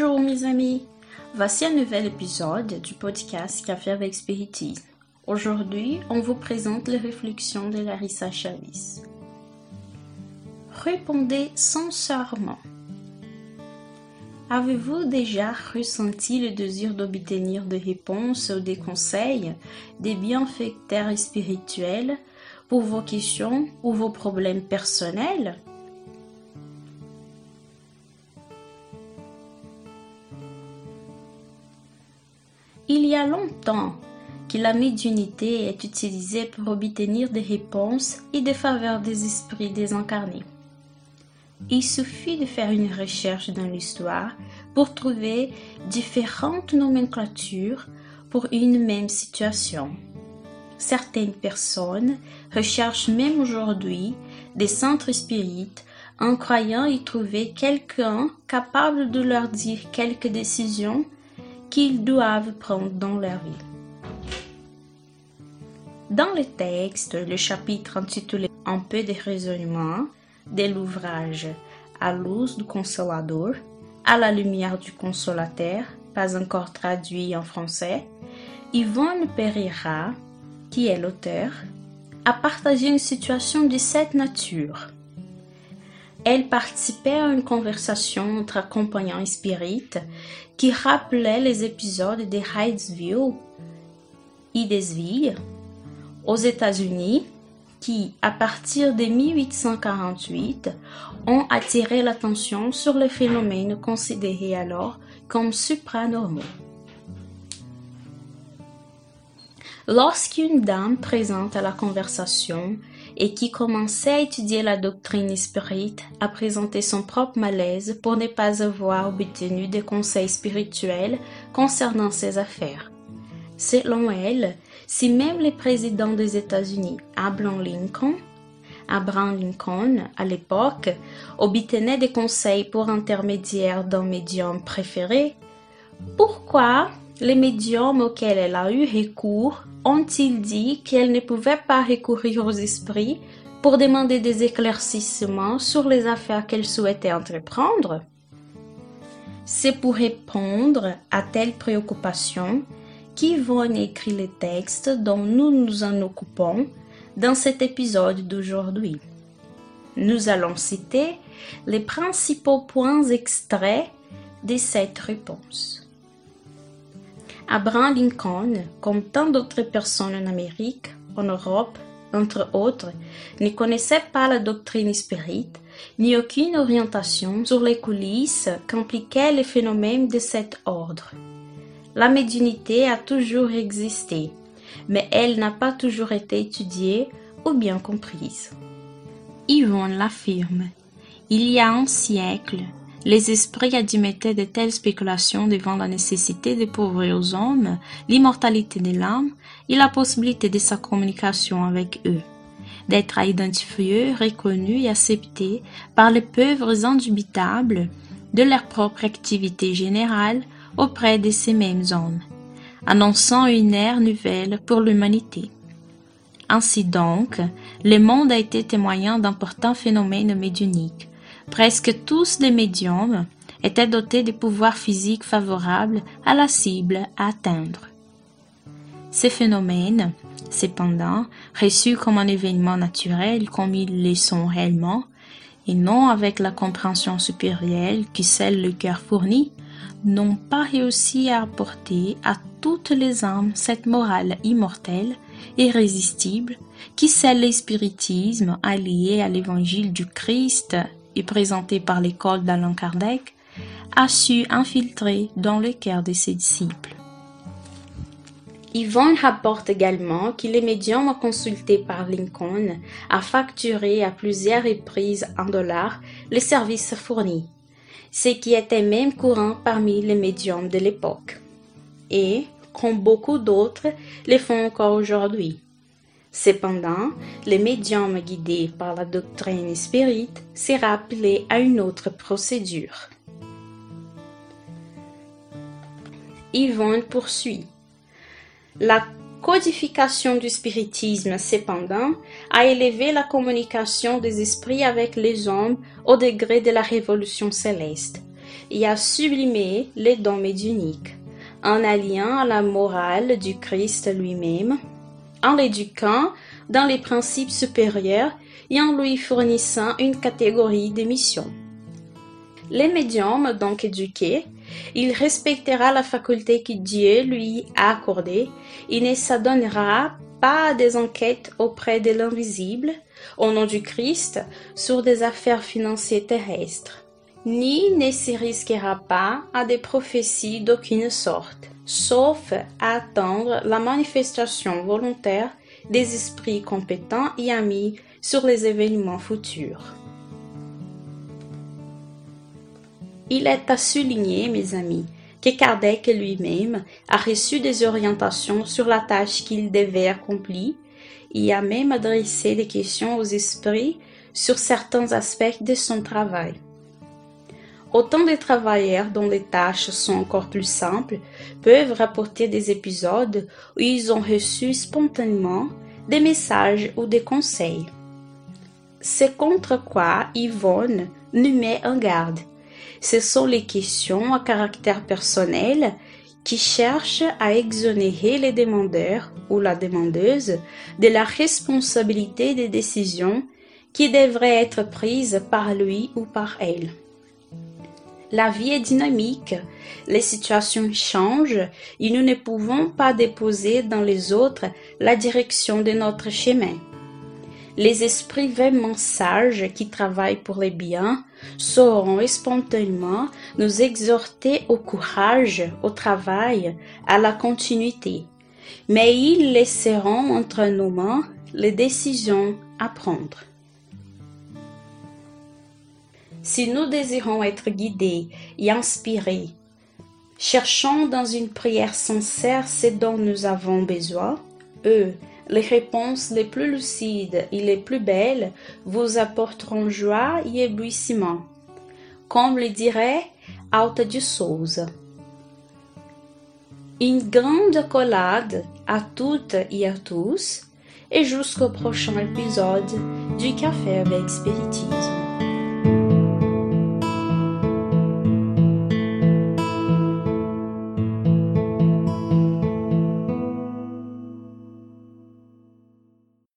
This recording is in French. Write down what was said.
Bonjour mes amis, voici un nouvel épisode du podcast Café avec Spiritisme. Aujourd'hui, on vous présente les réflexions de Larissa Chavis. Répondez sincèrement. Avez-vous déjà ressenti le désir d'obtenir des réponses ou des conseils des bienfaiteurs spirituels pour vos questions ou vos problèmes personnels? Y a longtemps que la médiumnité est utilisée pour obtenir des réponses et des faveurs des esprits désincarnés. Il suffit de faire une recherche dans l'histoire pour trouver différentes nomenclatures pour une même situation. Certaines personnes recherchent même aujourd'hui des centres spirites en croyant y trouver quelqu'un capable de leur dire quelques décisions qu'ils doivent prendre dans leur vie. Dans le texte, le chapitre intitulé Un peu de raisonnement de l'ouvrage À l'os du Consolador, à la lumière du Consolateur, pas encore traduit en français, Yvonne Pereira, qui est l'auteur, a partagé une situation de cette nature. Elle participait à une conversation entre accompagnants spirites qui rappelait les épisodes de Hydesville, Hydesville aux États-Unis qui, à partir de 1848, ont attiré l'attention sur les phénomènes considérés alors comme supranormaux. Lorsqu'une dame présente à la conversation et qui commençait à étudier la doctrine spirite a présenté son propre malaise pour ne pas avoir obtenu des conseils spirituels concernant ses affaires. Selon elle, si même le président des États-Unis, Abraham Lincoln, Abraham Lincoln, à l'époque, obtenait des conseils pour intermédiaire d'un médium préféré, pourquoi les médiums auxquels elle a eu recours ont-ils dit qu'elle ne pouvait pas recourir aux esprits pour demander des éclaircissements sur les affaires qu'elle souhaitait entreprendre? C'est pour répondre à telle préoccupation qu'Yvonne écrit les textes dont nous nous en occupons dans cet épisode d'aujourd'hui. Nous allons citer les principaux points extraits de cette réponse. Abraham Lincoln, comme tant d'autres personnes en Amérique, en Europe, entre autres, ne connaissait pas la doctrine spirite, ni aucune orientation sur les coulisses qu'impliquaient les phénomènes de cet ordre. La médiumnité a toujours existé, mais elle n'a pas toujours été étudiée ou bien comprise. Yvonne l'affirme. Il y a un siècle, les esprits admettaient de telles spéculations devant la nécessité de prouver aux hommes l'immortalité de l'âme et la possibilité de sa communication avec eux, d'être identifiés, reconnus et acceptés par les preuves indubitables de leur propre activité générale auprès de ces mêmes hommes, annonçant une ère nouvelle pour l'humanité. Ainsi donc, le monde a été témoin d'importants phénomènes médiuniques, Presque tous les médiums étaient dotés de pouvoirs physiques favorables à la cible à atteindre. Ces phénomènes, cependant, reçus comme un événement naturel comme ils le sont réellement, et non avec la compréhension supérieure qui celle le cœur fournit, n'ont pas réussi à apporter à toutes les âmes cette morale immortelle, irrésistible, qui scelle le spiritisme allié à l'évangile du Christ et présenté par l'école d'Alain Kardec, a su infiltrer dans le cœur de ses disciples. Yvonne rapporte également que les médiums consultés par Lincoln a facturé à plusieurs reprises en dollars les services fournis, ce qui était même courant parmi les médiums de l'époque. Et, comme beaucoup d'autres, les font encore aujourd'hui. Cependant, le médium guidé par la doctrine spirit sera appelé à une autre procédure. Yvonne poursuit. La codification du spiritisme, cependant, a élevé la communication des esprits avec les hommes au degré de la révolution céleste, et à sublimer les dons médiuniques, en alliant la morale du Christ lui-même, en l'éduquant dans les principes supérieurs et en lui fournissant une catégorie de missions. Les médiums donc éduqués, il respectera la faculté que Dieu lui a accordée et ne s'adonnera pas à des enquêtes auprès de l'invisible, au nom du Christ, sur des affaires financières terrestres, ni ne se risquera pas à des prophéties d'aucune sorte, sauf à attendre la manifestation volontaire des esprits compétents et amis sur les événements futurs. Il est à souligner, mes amis, que Kardec lui-même a reçu des orientations sur la tâche qu'il devait accomplir et a même adressé des questions aux esprits sur certains aspects de son travail. Autant de travailleurs dont les tâches sont encore plus simples peuvent rapporter des épisodes où ils ont reçu spontanément des messages ou des conseils. C'est contre quoi Yvonne nous met en garde. Ce sont les questions à caractère personnel qui cherchent à exonérer les demandeurs ou la demandeuse de la responsabilité des décisions qui devraient être prises par lui ou par elle. La vie est dynamique, les situations changent et nous ne pouvons pas déposer dans les autres la direction de notre chemin. Les esprits vraiment sages qui travaillent pour les biens sauront spontanément nous exhorter au courage, au travail, à la continuité. Mais ils laisseront entre nos mains les décisions à prendre. Si nous désirons être guidés et inspirés, cherchons dans une prière sincère ce dont nous avons besoin. Eux, les réponses les plus lucides et les plus belles vous apporteront joie et éblouissement, comme le dirait Alta de Souza. Une grande accolade à toutes et à tous, et jusqu'au prochain épisode du Café avec Spiritisme.